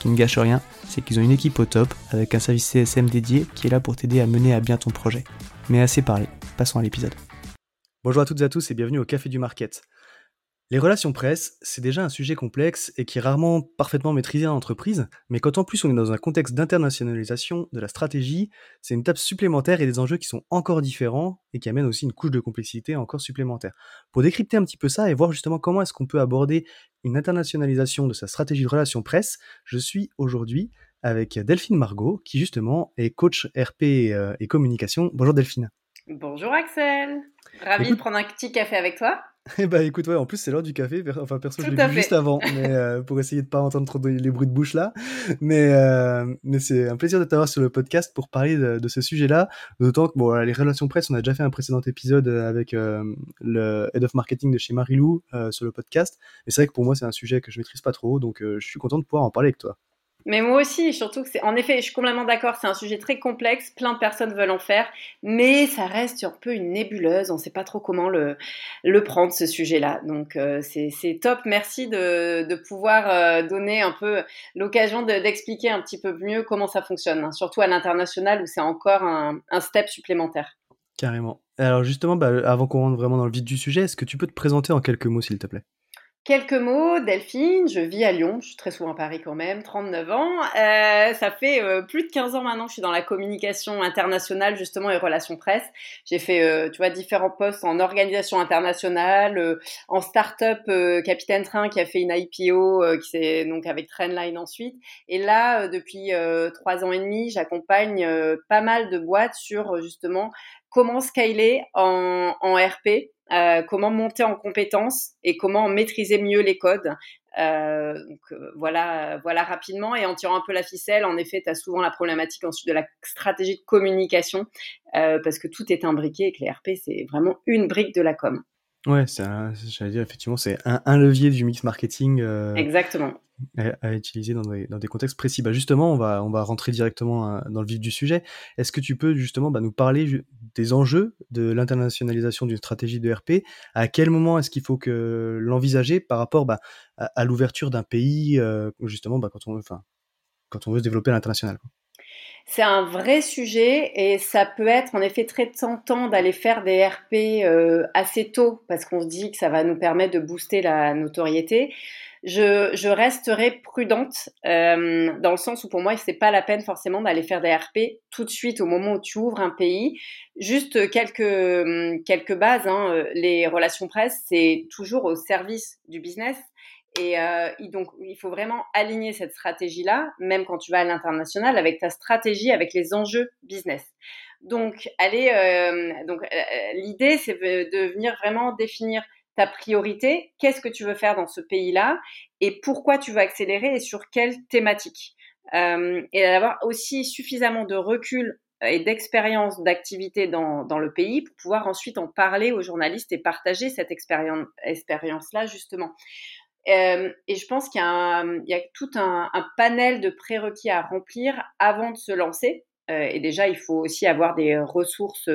Qui ne gâche rien, c'est qu'ils ont une équipe au top avec un service CSM dédié qui est là pour t'aider à mener à bien ton projet. Mais assez parlé, passons à l'épisode. Bonjour à toutes et à tous et bienvenue au Café du Market. Les relations presse, c'est déjà un sujet complexe et qui est rarement parfaitement maîtrisé en entreprise, mais quand en plus on est dans un contexte d'internationalisation de la stratégie, c'est une étape supplémentaire et des enjeux qui sont encore différents et qui amènent aussi une couche de complexité encore supplémentaire. Pour décrypter un petit peu ça et voir justement comment est-ce qu'on peut aborder une internationalisation de sa stratégie de relations presse, je suis aujourd'hui avec Delphine Margot, qui justement est coach RP euh, et communication. Bonjour Delphine. Bonjour Axel. Ravi de prendre un petit café avec toi. Eh bah écoute, ouais, en plus c'est l'heure du café. Enfin perso, je l'ai bu juste avant, mais euh, pour essayer de pas entendre trop les bruits de bouche là. Mais euh, mais c'est un plaisir de t'avoir sur le podcast pour parler de, ce sujet-là. D'autant que bon, les relations presse, on a déjà fait un précédent épisode avec euh, le head of marketing de chez Marilou sur le podcast. Mais c'est vrai que pour moi c'est un sujet que je maîtrise pas trop, donc je suis content de pouvoir en parler avec toi. Mais moi aussi, surtout que c'est, en effet, je suis complètement d'accord, c'est un sujet très complexe, plein de personnes veulent en faire, mais ça reste un peu une nébuleuse, on ne sait pas trop comment le, prendre, ce sujet-là. Donc euh, c'est, top, merci de, pouvoir euh, donner un peu l'occasion d'expliquer un petit peu mieux comment ça fonctionne, hein, surtout à l'international où c'est encore un, un step supplémentaire. Carrément. Alors justement, bah, avant qu'on rentre vraiment dans le vif du sujet, est-ce que tu peux te présenter en quelques mots, s'il te plaît? Quelques mots, Delphine, je vis à Lyon, je suis très souvent à Paris quand même, 39 ans. Euh, ça fait euh, plus de 15 ans maintenant que je suis dans la communication internationale justement et relations presse. J'ai fait, euh, tu vois, différents postes en organisation internationale, en start-up Capitaine Train qui a fait une IPO, qui c'est donc avec Trendline ensuite. Et là, depuis trois ans et demi, j'accompagne pas mal de boîtes sur justement comment scaler en, RP, euh, comment monter en compétences et comment maîtriser mieux les codes. Euh, euh, voilà, voilà rapidement et en tirant un peu la ficelle, en effet, tu as souvent la problématique ensuite de la stratégie de communication parce que tout est imbriqué et que les RP, c'est vraiment une brique de la com. Ouais, j'allais dire effectivement, c'est un, un, levier du mix marketing. Exactement à, utiliser dans des, dans des, contextes précis. Bah justement, on va, on va rentrer directement euh, dans le vif du sujet. Est-ce que tu peux justement bah, nous parler des enjeux de l'internationalisation d'une stratégie de RP À quel moment est-ce qu'il faut que l'envisager par rapport bah, à, l'ouverture d'un pays, euh, justement, bah, quand, on, enfin, quand on veut se développer à l'international c'est un vrai sujet et ça peut être en effet très tentant d'aller faire des RP euh, assez tôt parce qu'on se dit que ça va nous permettre de booster la notoriété je, je resterai prudente euh, dans le sens où pour moi, c'est pas la peine forcément d'aller faire des RP tout de suite au moment où tu ouvres un pays. Juste quelques, quelques bases. Hein. Les relations presse, c'est toujours au service du business. Et euh, donc, il faut vraiment aligner cette stratégie-là, même quand tu vas à l'international, avec ta stratégie, avec les enjeux business. Donc, allez, euh, donc euh, l'idée, c'est de venir vraiment définir ta priorité, qu'est-ce que tu veux faire dans ce pays-là? Et pourquoi tu veux accélérer et sur quelle thématique? Euh, et d'avoir aussi suffisamment de recul et d'expérience d'activité dans, dans, le pays pour pouvoir ensuite en parler aux journalistes et partager cette expérience-là justement. Euh, et je pense qu'il y, a tout un, panel de prérequis à remplir avant de se lancer. Euh, et déjà, il faut aussi avoir des ressources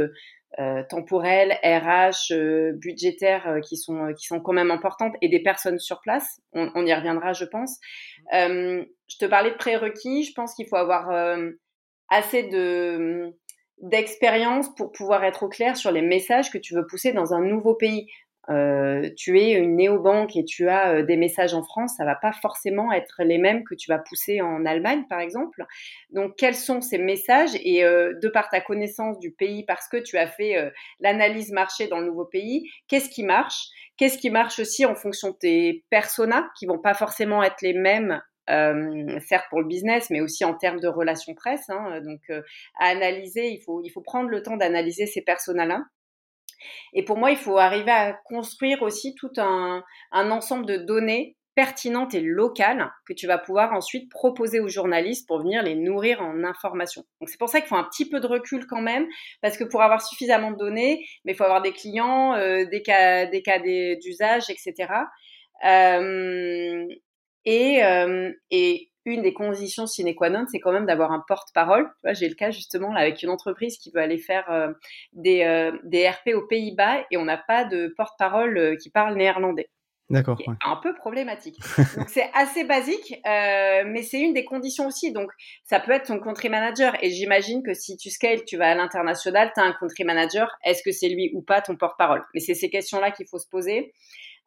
temporelles, RH, budgétaires qui sont qui sont quand même importantes et des personnes sur place. On, on y reviendra, je pense. je te parlais de prérequis. Je pense qu'il faut avoir assez de d'expérience pour pouvoir être au clair sur les messages que tu veux pousser dans un nouveau pays. Euh, tu es une néobanque et tu as euh, des messages en France, ça va pas forcément être les mêmes que tu vas pousser en Allemagne, par exemple. Donc, quels sont ces messages Et euh, de par ta connaissance du pays, parce que tu as fait l'analyse marché dans le nouveau pays, qu'est-ce qui marche? Qu'est-ce qui marche aussi en fonction de tes personas, qui vont pas forcément être les mêmes certes pour le business, mais aussi en termes de relations presse. Hein, donc, à analyser, il faut, il faut prendre le temps d'analyser ces personas-là. Et pour moi, il faut arriver à construire aussi tout un, ensemble de données pertinentes et locales que tu vas pouvoir ensuite proposer aux journalistes pour venir les nourrir en information. Donc c'est pour ça qu'il faut un petit peu de recul quand même, parce que pour avoir suffisamment de données, mais il faut avoir des clients, euh, des cas, d'usage, etc. Et, et une des conditions sine qua non, c'est quand même d'avoir un porte-parole. J'ai le cas justement là, avec une entreprise qui veut aller faire euh, des, euh, des RP aux Pays-Bas et on n'a pas de porte-parole euh, qui parle néerlandais. D'accord. Ouais. Un peu problématique. Donc c'est assez basique, mais c'est une des conditions aussi. Donc ça peut être ton country manager. Et j'imagine que si tu scales, tu vas à l'international, tu as un country manager. Est-ce que c'est lui ou pas ton porte-parole? Mais c'est ces questions-là qu'il faut se poser.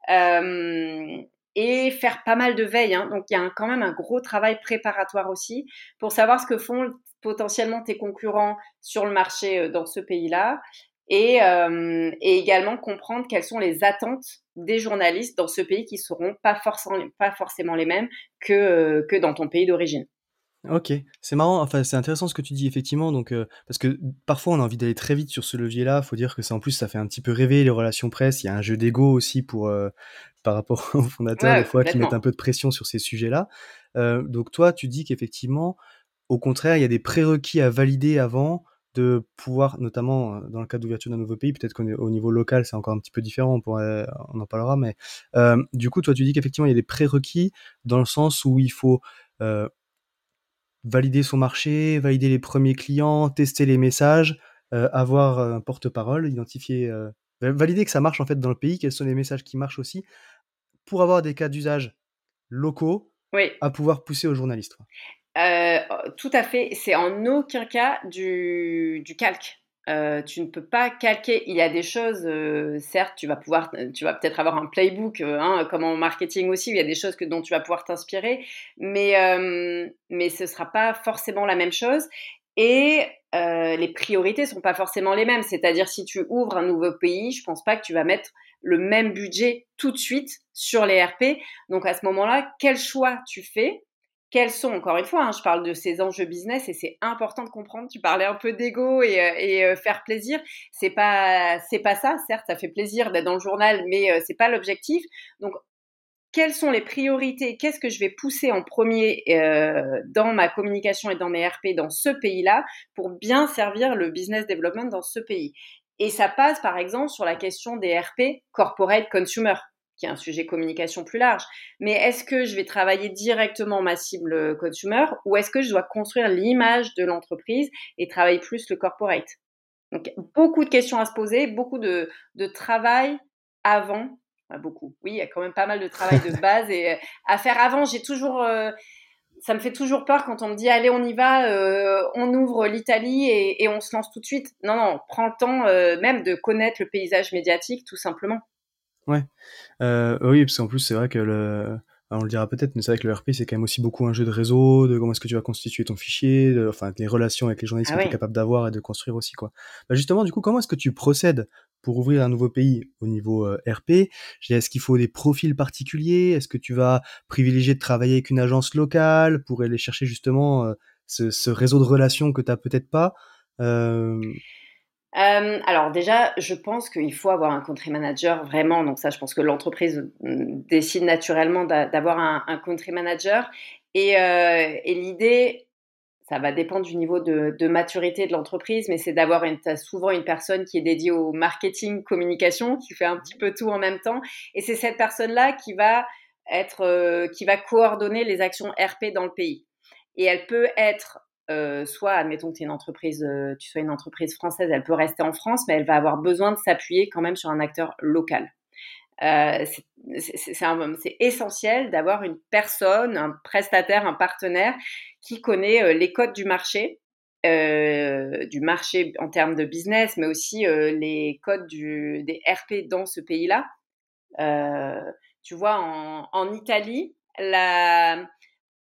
Euh, et faire pas mal de veille. Hein. Donc il y a quand même un gros travail préparatoire aussi pour savoir ce que font potentiellement tes concurrents sur le marché euh, dans ce pays-là et, euh, et, également comprendre quelles sont les attentes des journalistes dans ce pays qui seront pas forcément, pas forcément les mêmes que, euh, que dans ton pays d'origine. Ok, c'est marrant, enfin c'est intéressant ce que tu dis effectivement, donc euh, parce que parfois on a envie d'aller très vite sur ce levier-là, faut dire que c'est en plus ça fait un petit peu rêver les relations presse, il y a un jeu d'ego aussi pour euh, par rapport aux fondateurs Ouais, des fois qui mettent un peu de pression sur ces sujets-là. Euh, donc toi tu dis qu'effectivement, au contraire, il y a des prérequis à valider avant de pouvoir, notamment dans le cas d'ouverture d'un nouveau pays, peut-être qu'au niveau local c'est encore un petit peu différent, on, pourrait, on en parlera, mais du coup toi tu dis qu'effectivement il y a des prérequis dans le sens où il faut euh, valider son marché, valider les premiers clients, tester les messages, euh, avoir un porte-parole, identifier, euh, valider que ça marche en fait dans le pays, quels sont les messages qui marchent aussi, pour avoir des cas d'usage locaux Oui, à pouvoir pousser aux journalistes. euh, tout à fait. C'est en aucun cas du, du calque. Euh, tu ne peux pas calquer. Il y a des choses, euh, certes, tu vas pouvoir, tu vas peut-être avoir un playbook, euh, hein, comme en marketing aussi, il y a des choses dont tu vas pouvoir t'inspirer, mais, euh, mais ce sera pas forcément la même chose. Et euh, les priorités sont pas forcément les mêmes. C'est-à-dire, si tu ouvres un nouveau pays, je pense pas que tu vas mettre le même budget tout de suite sur les RP. Donc à ce moment-là, quel choix tu fais quels sont, encore une fois, hein, je parle de ces enjeux business et c'est important de comprendre. Tu parlais un peu d'ego et, euh, euh, faire plaisir. C'est pas, c'est pas ça. Certes, ça fait plaisir d'être dans le journal, mais euh, c'est pas l'objectif. Donc, quelles sont les priorités? Qu'est-ce que je vais pousser en premier dans ma communication et dans mes RP dans ce pays-là pour bien servir le business development dans ce pays? Et ça passe, par exemple, sur la question des RP corporate consumer qui est un sujet communication plus large. Mais est-ce que je vais travailler directement ma cible consumer ou est-ce que je dois construire l'image de l'entreprise et travailler plus le corporate? Donc, beaucoup de questions à se poser, beaucoup de, de travail avant. Enfin, beaucoup. Oui, il y a quand même pas mal de travail de base et euh, à faire avant. J'ai toujours. Euh, ça me fait toujours peur quand on me dit allez on y va, euh, on ouvre l'Italie et, et, on se lance tout de suite. Non non, prends le temps euh, même de connaître le paysage médiatique tout simplement. Ouais. Euh, oui, parce qu'en plus, c'est vrai que le, on le dira peut-être, mais c'est vrai que le RP, c'est quand même aussi beaucoup un jeu de réseau, de comment est-ce que tu vas constituer ton fichier, de, enfin, les relations avec les journalistes Ah que tu es capable d'avoir et de construire aussi, quoi. Bah, justement, du coup, comment est-ce que tu procèdes pour ouvrir un nouveau pays au niveau euh, RP Est-ce qu'il faut des profils particuliers? Est-ce que tu vas privilégier de travailler avec une agence locale pour aller chercher justement euh, ce, ce réseau de relations que tu n'as peut-être pas? Euh, Euh, alors déjà, je pense qu'il faut avoir un country manager vraiment. Donc ça, je pense que l'entreprise mm, décide naturellement d'a- d'avoir un, un country manager. Et, euh, et l'idée, ça va dépendre du niveau de, de maturité de l'entreprise, mais c'est d'avoir souvent une personne qui est dédiée au marketing, communication, qui fait un petit peu tout en même temps. Et c'est cette personne-là qui va être, euh, qui va coordonner les actions RP dans le pays. Et elle peut être soit, admettons que tu es une entreprise, tu sois une entreprise française, elle peut rester en France, mais elle va avoir besoin de s'appuyer quand même sur un acteur local. c'est essentiel d'avoir une personne, un prestataire, un partenaire qui connaît les codes du marché, du marché en termes de business, mais aussi les codes du, des RP dans ce pays-là. tu vois, en, en Italie, la,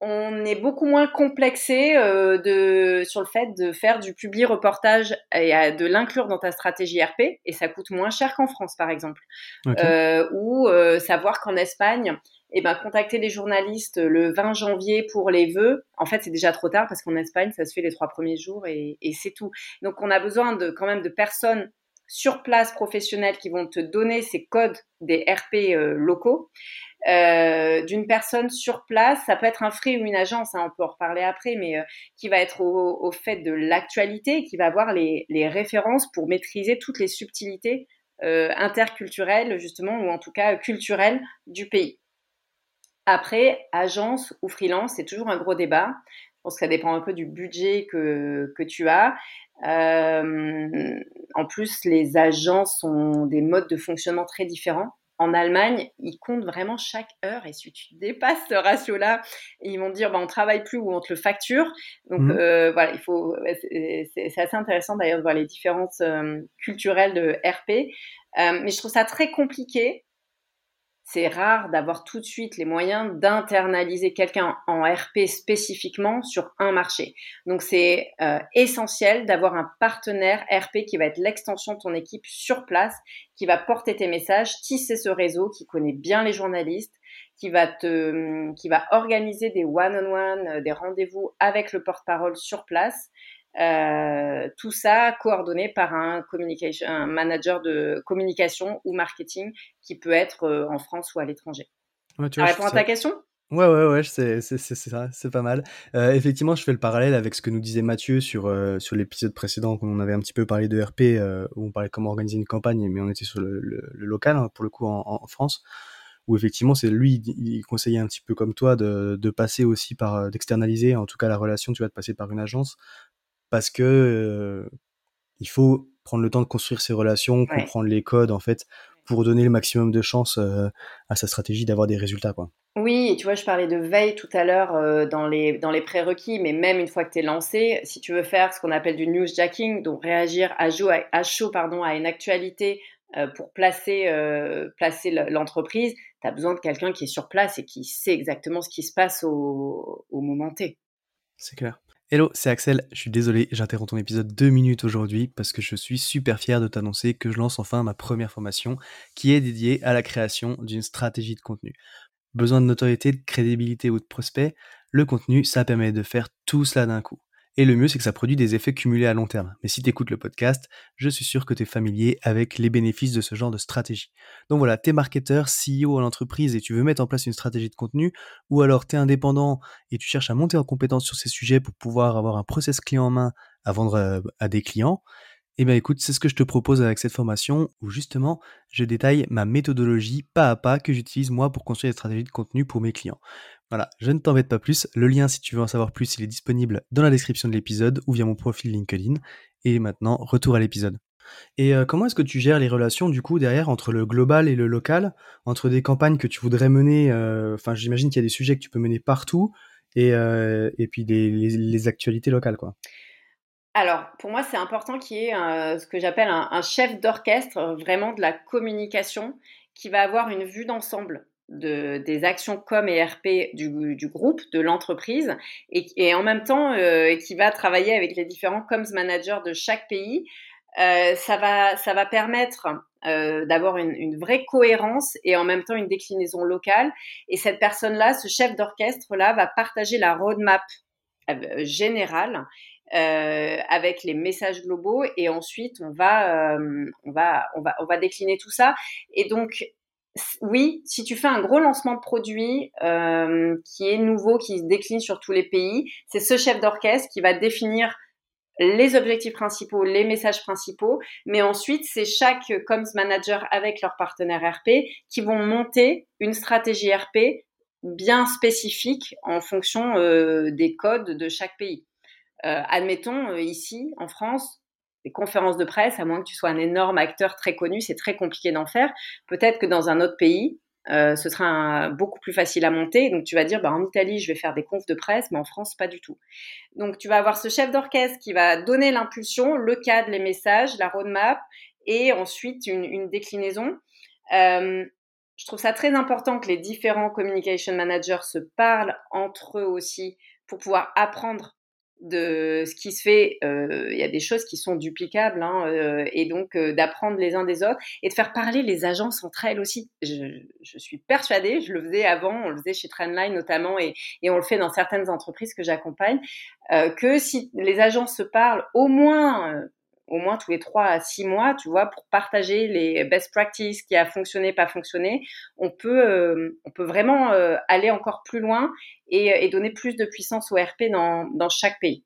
on est beaucoup moins complexé euh, de, sur le fait de faire du public reportage et de l'inclure dans ta stratégie RP et ça coûte moins cher qu'en France par exemple. Euh, ou euh, savoir qu'en Espagne, eh ben, contacter les journalistes le 20 janvier pour les vœux, en fait c'est déjà trop tard parce qu'en Espagne ça se fait les trois premiers jours et, et c'est tout. Donc on a besoin de quand même de personnes sur place professionnelles qui vont te donner ces codes des RP locaux euh, d'une personne sur place. Ça peut être un free ou une agence, hein, on peut en reparler après, mais euh, qui va être au, fait de l'actualité, qui va avoir les, références pour maîtriser toutes les subtilités euh, interculturelles, justement, ou en tout cas culturelles du pays. Après, agence ou freelance, c'est toujours un gros débat. Je pense que ça dépend un peu du budget que, que tu as. en plus, les agences ont des modes de fonctionnement très différents en Allemagne, ils comptent vraiment chaque heure et si tu dépasses ce ratio-là, ils vont dire bah, on travaille plus ou on te le facture. Donc mmh. euh, voilà, il faut c'est assez intéressant d'ailleurs de voir les différences euh, culturelles de RP, euh, mais je trouve ça très compliqué c'est rare d'avoir tout de suite les moyens d'internaliser quelqu'un en RP spécifiquement sur un marché. Donc c'est euh, essentiel d'avoir un partenaire RP qui va être l'extension de ton équipe sur place, qui va porter tes messages, tisser ce réseau, qui connaît bien les journalistes, qui va te, qui va organiser des one-on-one, euh, des rendez-vous avec le porte-parole sur place euh, tout ça coordonné par un, communication, un manager de communication ou marketing qui peut être euh, en France ou à l'étranger. Ouais, tu à ta question? Ouais, ouais, ouais, c'est ça, c'est pas mal. Euh, effectivement, je fais le parallèle avec ce que nous disait Mathieu sur, sur l'épisode précédent, quand on avait un petit peu parlé de RP, où on parlait comment organiser une campagne, mais on était sur le, local, hein, pour le coup, en, en France, où effectivement, c'est lui, il conseillait un petit peu comme toi de, de passer aussi par, d'externaliser, en tout cas la relation, tu vas te passer par une agence, parce que il faut prendre le temps de construire ses relations, comprendre les codes en fait, pour donner le maximum de chance à sa stratégie d'avoir des résultats quoi. Oui, tu vois, je parlais de veille tout à l'heure dans les, dans les prérequis, mais même une fois que tu es lancé, si tu veux faire ce qu'on appelle du newsjacking, donc réagir à chaud à, chaud, pardon, à une actualité pour placer, placer l'entreprise, tu as besoin de quelqu'un qui est sur place et qui sait exactement ce qui se passe au, au moment T. C'est clair. Hello, c'est Axel. Je suis désolé, j'interromps ton épisode deux minutes aujourd'hui parce que je suis super fier de t'annoncer que je lance enfin ma première formation qui est dédiée à la création d'une stratégie de contenu. Besoin de notoriété, de crédibilité ou de prospect, le contenu, ça permet de faire tout cela d'un coup. Et le mieux, c'est que ça produit des effets cumulés à long terme. Mais si tu écoutes le podcast, je suis sûr que tu es familier avec les bénéfices de ce genre de stratégie. Donc voilà, tu es marketeur, CEO à l'entreprise et tu veux mettre en place une stratégie de contenu, ou alors tu es indépendant et tu cherches à monter en compétence sur ces sujets pour pouvoir avoir un process clé en main à vendre euh, à des clients. Eh bien écoute, c'est ce que je te propose avec cette formation où justement je détaille ma méthodologie pas à pas que j'utilise moi pour construire des stratégies de contenu pour mes clients. Voilà, je ne t'embête pas plus. Le lien, si tu veux en savoir plus, il est disponible dans la description de l'épisode ou via mon profil LinkedIn. Et maintenant, retour à l'épisode. Et euh, comment est-ce que tu gères les relations du coup derrière entre le global et le local, entre des campagnes que tu voudrais mener, euh, enfin j'imagine qu'il y a des sujets que tu peux mener partout, et, euh, et puis les, actualités locales quoi. Alors, pour moi, c'est important qu'il y ait ce que j'appelle un, chef d'orchestre, vraiment de la communication, qui va avoir une vue d'ensemble de, des actions com et RP du, groupe, de l'entreprise, et, en même temps euh, qui va travailler avec les différents coms managers de chaque pays. Euh, ça, va, ça va permettre euh, d'avoir une, une, vraie cohérence et en même temps une déclinaison locale. Et cette personne-là, ce chef d'orchestre-là, va partager la roadmap euh, générale euh, avec les messages globaux et ensuite on va, euh, on va, on va, on va décliner tout ça. Et donc oui, si tu fais un gros lancement de produit euh, qui est nouveau, qui se décline sur tous les pays, c'est ce chef d'orchestre qui va définir les objectifs principaux, les messages principaux, mais ensuite c'est chaque comms manager avec leur partenaire RP qui vont monter une stratégie RP bien spécifique en fonction euh, des codes de chaque pays. Admettons, ici, en France, des conférences de presse, à moins que tu sois un énorme acteur très connu, c'est très compliqué d'en faire. Peut-être que dans un autre pays, euh, ce sera beaucoup plus facile à monter. Donc tu vas dire, bah, en Italie, je vais faire des confs de presse, mais en France, pas du tout. Donc tu vas avoir ce chef d'orchestre qui va donner l'impulsion, le cadre, les messages, la roadmap, et ensuite une, une déclinaison. Euh, je trouve ça très important que les différents communication managers se parlent entre eux aussi pour pouvoir apprendre de ce qui se fait, euh, il y a des choses qui sont duplicables, hein, euh, et donc euh, d'apprendre les uns des autres et de faire parler les agences entre elles aussi. Je, je, suis persuadée, je le faisais avant, on le faisait chez Trendline notamment, et, et on le fait dans certaines entreprises que j'accompagne, que si les agences se parlent au moins au moins tous les trois à six mois, tu vois, pour partager les best practices qui a fonctionné, pas fonctionné, on peut, euh, on peut vraiment euh, aller encore plus loin et, et, donner plus de puissance au RP dans, dans chaque pays.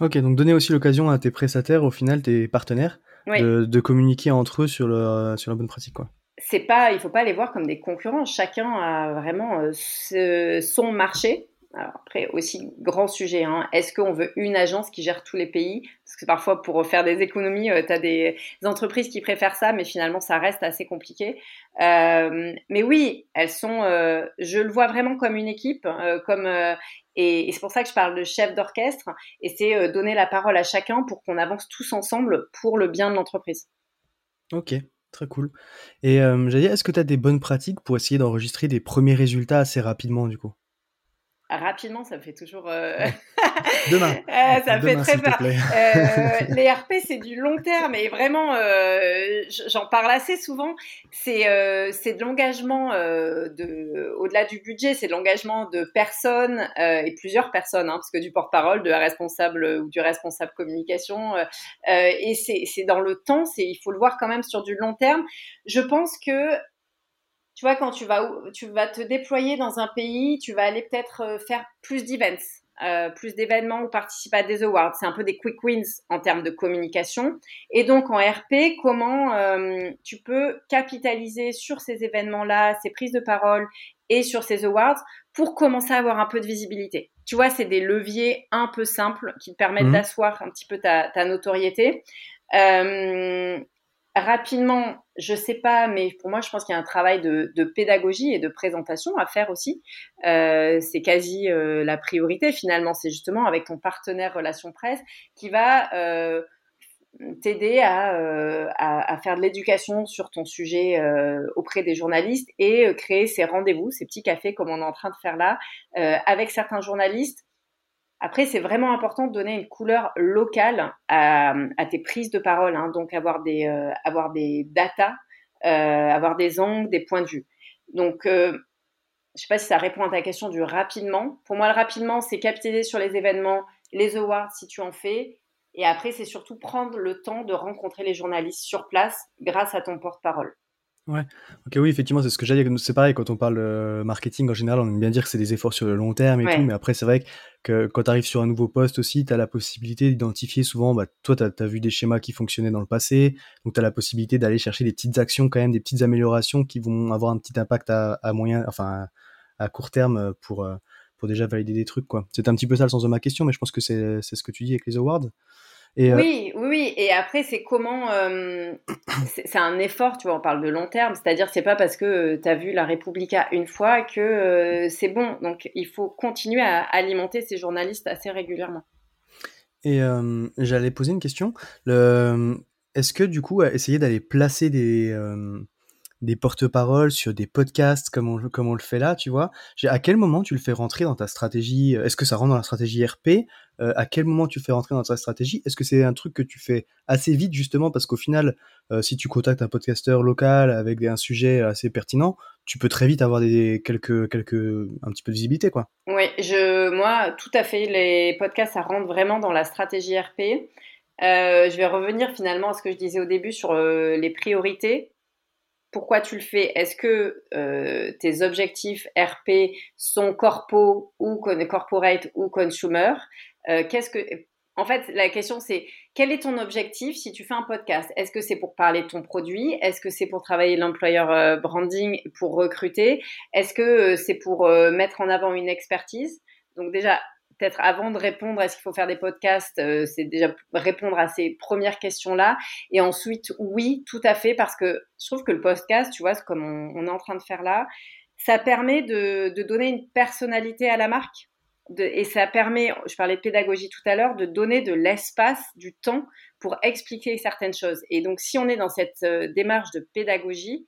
Ok, donc donner aussi l'occasion à tes prestataires, au final, tes partenaires, de, de, communiquer entre eux sur, le, sur la bonne pratique, quoi. C'est pas, il faut pas les voir comme des concurrents. Chacun a vraiment euh, son marché alors après, aussi grand sujet, hein. est-ce qu'on veut une agence qui gère tous les pays? Parce que parfois, pour faire des économies, euh, tu as des entreprises qui préfèrent ça, mais finalement, ça reste assez compliqué. Euh, mais oui, elles sont, euh, je le vois vraiment comme une équipe, euh, comme et, c'est pour ça que je parle de chef d'orchestre, et c'est donner la parole à chacun pour qu'on avance tous ensemble pour le bien de l'entreprise. Ok, Très cool. Et euh, j'allais dire, est-ce que tu as des bonnes pratiques pour essayer d'enregistrer des premiers résultats assez rapidement du coup? Rapidement, ça me fait toujours. Euh... Demain. ça me fait très peur. Euh, les RP, c'est du long terme et vraiment, euh, j'en parle assez souvent. C'est euh, c'est de l'engagement euh, de au-delà du budget, c'est de l'engagement de personnes euh, et plusieurs personnes, hein, parce que du porte-parole, de la responsable ou du responsable communication. et c'est dans le temps. C'est il faut le voir quand même sur du long terme. Je pense que tu vois, quand tu vas, tu vas te déployer dans un pays, tu vas aller peut-être euh, faire plus d'events, euh, plus d'événements ou participer à des awards. C'est un peu des quick wins en termes de communication. Et donc en RP, comment euh, tu peux capitaliser sur ces événements-là, ces prises de parole et sur ces awards pour commencer à avoir un peu de visibilité? Tu vois, c'est des leviers un peu simples qui te permettent mmh. d'asseoir un petit peu ta, ta notoriété. Euh, rapidement, je sais pas, mais pour moi, je pense qu'il y a un travail de, pédagogie et de présentation à faire aussi. Euh, c'est quasi euh, la priorité finalement. C'est justement avec ton partenaire relation presse qui va euh, t'aider à, à, faire de l'éducation sur ton sujet auprès des journalistes et créer ces rendez-vous, ces petits cafés comme on est en train de faire là, avec certains journalistes après, c'est vraiment important de donner une couleur locale à, tes prises de parole, hein, donc avoir des, euh, avoir des datas, euh, avoir des angles, des points de vue. Donc, euh, je sais pas si ça répond à ta question du rapidement. Pour moi, le rapidement, c'est capitaliser sur les événements, les awards si tu en fais. Et après, c'est surtout prendre le temps de rencontrer les journalistes sur place grâce à ton porte-parole. Ouais, ok, oui, effectivement, c'est ce que j'allais dire. C'est pareil, quand on parle euh, marketing en général, on aime bien dire que c'est des efforts sur le long terme et tout, mais après, c'est vrai que quand tu arrives sur un nouveau poste aussi, tu as la possibilité d'identifier souvent, bah, toi, tu as, vu des schémas qui fonctionnaient dans le passé, donc tu as la possibilité d'aller chercher des petites actions, quand même, des petites améliorations qui vont avoir un petit impact à, à moyen, enfin, à, court terme pour, euh, pour déjà valider des trucs, quoi. C'est un petit peu ça le sens de ma question, mais je pense que c'est ce que tu dis avec les awards. Euh, oui, oui, et après c'est comment, euh, c'est un effort, tu vois, on parle de long terme, c'est-à-dire c'est pas parce que euh, tu as vu la Repubblica une fois que c'est bon, donc il faut continuer à alimenter ces journalistes assez régulièrement. Et j'allais poser une question, est-ce que du coup, essayer d'aller placer des des porte-paroles sur des podcasts comme on, comme on le fait là, tu vois. À quel moment tu le fais rentrer dans ta stratégie? Est-ce que ça rentre dans la stratégie RP euh, À quel moment tu fais rentrer dans ta stratégie? Est-ce que c'est un truc que tu fais assez vite justement parce qu'au final, euh, si tu contactes un podcasteur local avec un sujet assez pertinent, tu peux très vite avoir des quelques quelques un petit peu de visibilité quoi. Oui, je moi tout à fait les podcasts ça rentre vraiment dans la stratégie RP. Euh, je vais revenir finalement à ce que je disais au début sur les priorités pourquoi tu le fais? Est-ce que euh, tes objectifs RP sont corpo ou corporate ou consumer? Euh, Qu'est-ce que en fait, la question c'est quel est ton objectif si tu fais un podcast? Est-ce que c'est pour parler de ton produit? Est-ce que c'est pour travailler l'employeur euh, branding, pour recruter? Est-ce que c'est pour mettre en avant une expertise? Donc déjà, avant de répondre à ce qu'il faut faire des podcasts, euh, c'est déjà répondre à ces premières questions-là. Et ensuite, oui, tout à fait, parce que je trouve que le podcast, tu vois, comme on, est en train de faire là, ça permet de, donner une personnalité à la marque. Et ça permet, je parlais de pédagogie tout à l'heure, de donner de l'espace, du temps pour expliquer certaines choses. Et donc, si on est dans cette euh, démarche de pédagogie,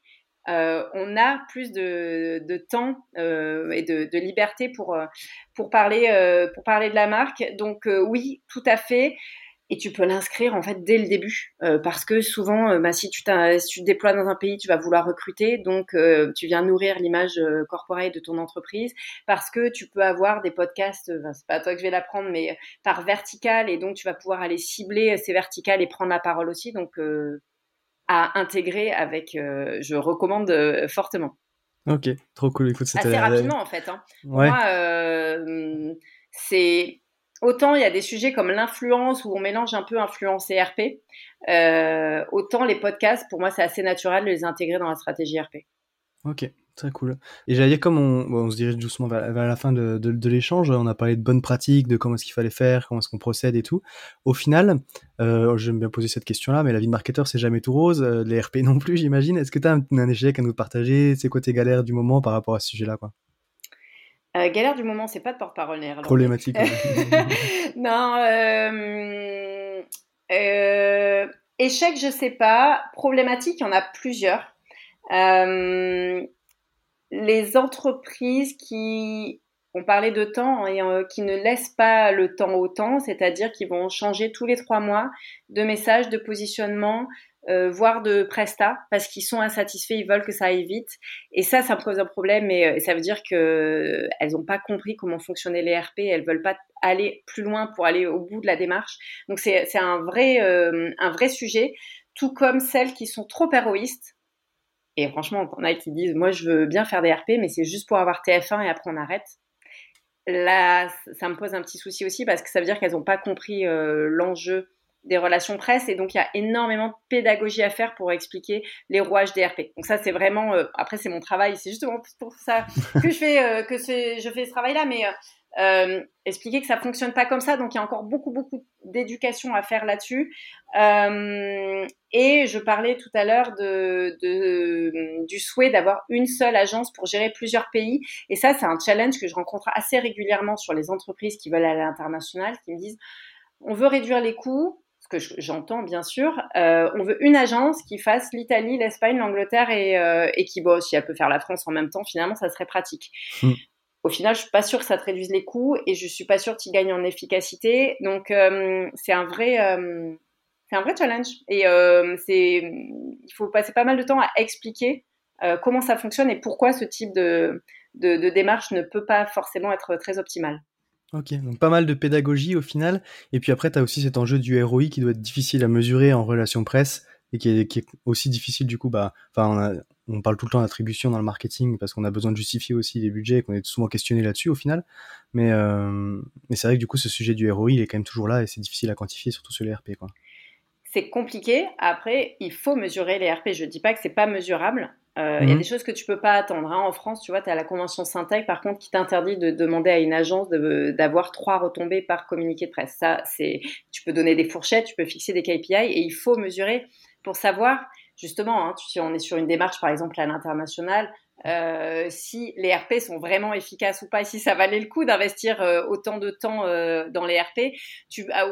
euh, on a plus de, temps euh, et de, liberté pour, euh, pour, parler, pour parler de la marque. Donc oui, tout à fait. Et tu peux l'inscrire en fait dès le début parce que souvent, bah, si, tu si te déploies dans un pays, tu vas vouloir recruter, donc tu viens nourrir l'image corporelle de ton entreprise parce que tu peux avoir des podcasts, c'est pas à toi que je vais l'apprendre, mais par vertical et donc tu vas pouvoir aller cibler ces verticales et prendre la parole aussi. Donc à intégrer avec, euh, je recommande euh, fortement. Ok, trop cool. Écoute, Assez rapidement en fait. Hein. Moi, euh, c'est autant il y a des sujets comme l'influence où on mélange un peu influence et RP, autant les podcasts, pour moi, c'est assez naturel de les intégrer dans la stratégie RP. Ok, Très cool. Et j'allais dire, comme on, on, se dirige doucement vers, la fin de, de, de l'échange, on a parlé de bonnes pratiques, de comment est-ce qu'il fallait faire, comment est-ce qu'on procède et tout. Au final, euh, j'aime bien poser cette question-là, mais la vie de marketeur, c'est jamais tout rose, euh, les RP non plus, j'imagine. Est-ce que tu as un, un, échec à nous partager? C'est quoi tes galères du moment par rapport à ce sujet-là quoi? Euh, galère du moment, c'est pas de porte-parole Problématique. non. Euh, échec, je sais pas. Problématique, il y en a plusieurs. Euh, les entreprises qui ont parlé de temps et euh, qui ne laissent pas le temps au temps, c'est-à-dire qui vont changer tous les trois mois de messages, de positionnement, euh, voire de presta, parce qu'ils sont insatisfaits, ils veulent que ça aille vite. Et ça, ça me pose un problème, et euh, ça veut dire que elles n'ont pas compris comment fonctionnaient les RP, elles veulent pas aller plus loin pour aller au bout de la démarche. Donc c'est un un vrai sujet, tout comme celles qui sont trop héroïstes et franchement, on a qui disent, moi, je veux bien faire des RP, mais c'est juste pour avoir TF1 et après on arrête. Là, ça me pose un petit souci aussi parce que ça veut dire qu'elles n'ont pas compris euh, l'enjeu des relations presse et donc il y a énormément de pédagogie à faire pour expliquer les rouages des RP. Donc ça c'est vraiment euh, après c'est mon travail, c'est justement pour ça que je fais euh, que je fais ce travail là mais euh, expliquer que ça fonctionne pas comme ça. Donc il y a encore beaucoup beaucoup d'éducation à faire là-dessus. Euh, et je parlais tout à l'heure de, du souhait d'avoir une seule agence pour gérer plusieurs pays. Et ça, c'est un challenge que je rencontre assez régulièrement sur les entreprises qui veulent aller à l'international, qui me disent on veut réduire les coûts. Ce que j'entends bien sûr, euh, on veut une agence qui fasse l'Italie, l'Espagne, l'Angleterre et, qui, si elle peut faire la France en même temps, finalement, ça serait pratique. Hmm au final, je suis pas sûre que ça te réduise les coûts et je suis pas sûre qu'il gagne en efficacité. Donc, euh, c'est un vrai, euh, c'est un vrai challenge. Et euh, c'est, il faut passer pas mal de temps à expliquer comment ça fonctionne et pourquoi ce type de, de, démarche ne peut pas forcément être très optimal. Ok, donc pas mal de pédagogie au final. Et puis après, tu as aussi cet enjeu du ROI qui doit être difficile à mesurer en relation presse et qui est, qui est aussi difficile du coup. Bah, enfin, on parle tout le temps d'attribution dans le marketing parce qu'on a besoin de justifier aussi les budgets et qu'on est souvent questionné là-dessus au final. Mais, euh, mais c'est vrai que du coup, ce sujet du ROI, il est quand même toujours là et c'est difficile à quantifier, surtout sur les RP. C'est compliqué. Après, il faut mesurer les RP. Je ne dis pas que c'est pas mesurable. Euh, il y a mhm. des choses que tu peux pas attendre. Hein. En France, tu vois, tu as la convention Syntec, par contre, qui t'interdit de demander à une agence d'avoir trois retombées par communiqué de presse. Ça, c'est, tu peux donner des fourchettes, tu peux fixer des KPI et il faut mesurer pour savoir justement, hein, si on est sur une démarche, par exemple, à l'international, euh, si les RP sont vraiment efficaces ou pas, et si ça valait le coup d'investir euh, autant de temps euh, dans les RP.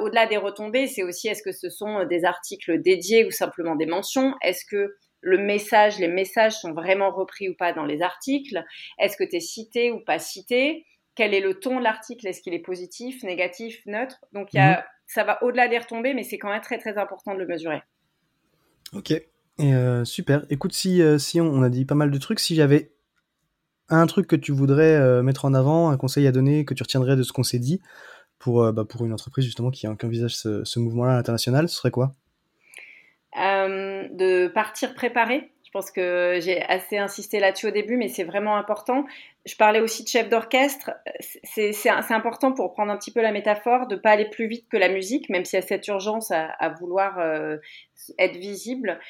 Au-delà des retombées, c'est aussi est-ce que ce sont des articles dédiés ou simplement des mentions? Est-ce que le message, les messages sont vraiment repris ou pas dans les articles? Est-ce que tu es cité ou pas cité? Quel est le ton de l'article? Est-ce qu'il est positif, négatif, neutre? Donc y a, mhm. ça va au-delà des retombées, mais c'est quand même très très important de le mesurer. Ok, et euh, super. Écoute, si, euh, si on, a dit pas mal de trucs, si j'avais un truc que tu voudrais euh, mettre en avant, un conseil à donner, que tu retiendrais de ce qu'on s'est dit pour, bah, pour une entreprise justement qui, qui envisage ce, ce mouvement-là à l'international, ce serait quoi? De partir préparé. Je pense que j'ai assez insisté là-dessus au début, mais c'est vraiment important. Je parlais aussi de chef d'orchestre. C'est important pour prendre un petit peu la métaphore de pas aller plus vite que la musique, même s'il y a cette urgence à, vouloir être visible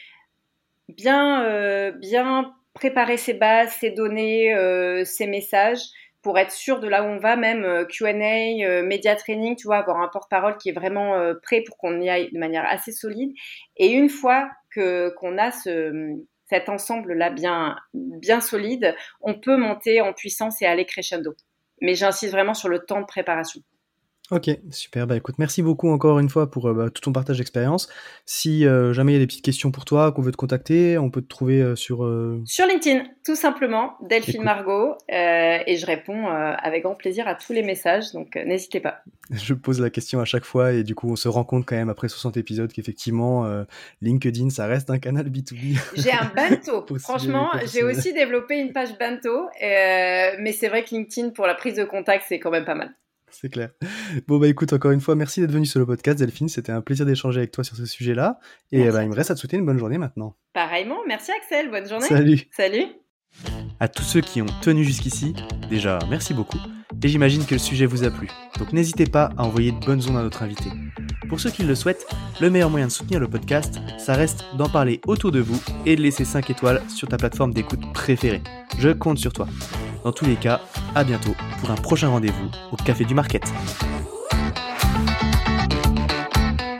bien, euh, bien préparer ses bases, ses données, euh, ses messages, pour être sûr de là où on va, même Q&A, média training, tu vois, avoir un porte-parole qui est vraiment prêt pour qu'on y aille de manière assez solide. Et une fois que qu'on a ce cet ensemble-là bien, bien solide, on peut monter en puissance et aller crescendo. Mais j'insiste vraiment sur le temps de préparation. Ok, super. Bah écoute, merci beaucoup encore une fois pour euh, bah, tout ton partage d'expérience. Si euh, jamais il y a des petites questions pour toi, qu'on veut te contacter, on peut te trouver euh, sur... Sur LinkedIn, tout simplement, Delphine Margot. et je réponds avec grand plaisir à tous les messages, donc n'hésitez pas. Je pose la question à chaque fois et du coup on se rend compte quand même après 60 épisodes qu'effectivement LinkedIn, ça reste un canal B2B. J'ai un bento. Franchement, j'ai aussi développé une page bento, mais c'est vrai que LinkedIn pour la prise de contact, c'est quand même pas mal. C'est clair. Bon, bah écoute, encore une fois, merci d'être venu sur le podcast, Delphine. C'était un plaisir d'échanger avec toi sur ce sujet-là. Et bah, il me reste à te souhaiter une bonne journée maintenant. Pareillement, merci Axel, bonne journée. Salut. Salut. À tous ceux qui ont tenu jusqu'ici, déjà, merci beaucoup. Et j'imagine que le sujet vous a plu. Donc n'hésitez pas à envoyer de bonnes ondes à notre invité. Pour ceux qui le souhaitent, le meilleur moyen de soutenir le podcast, ça reste d'en parler autour de vous et de laisser 5 étoiles sur ta plateforme d'écoute préférée. Je compte sur toi. Dans tous les cas, à bientôt pour un prochain rendez-vous au Café du Market.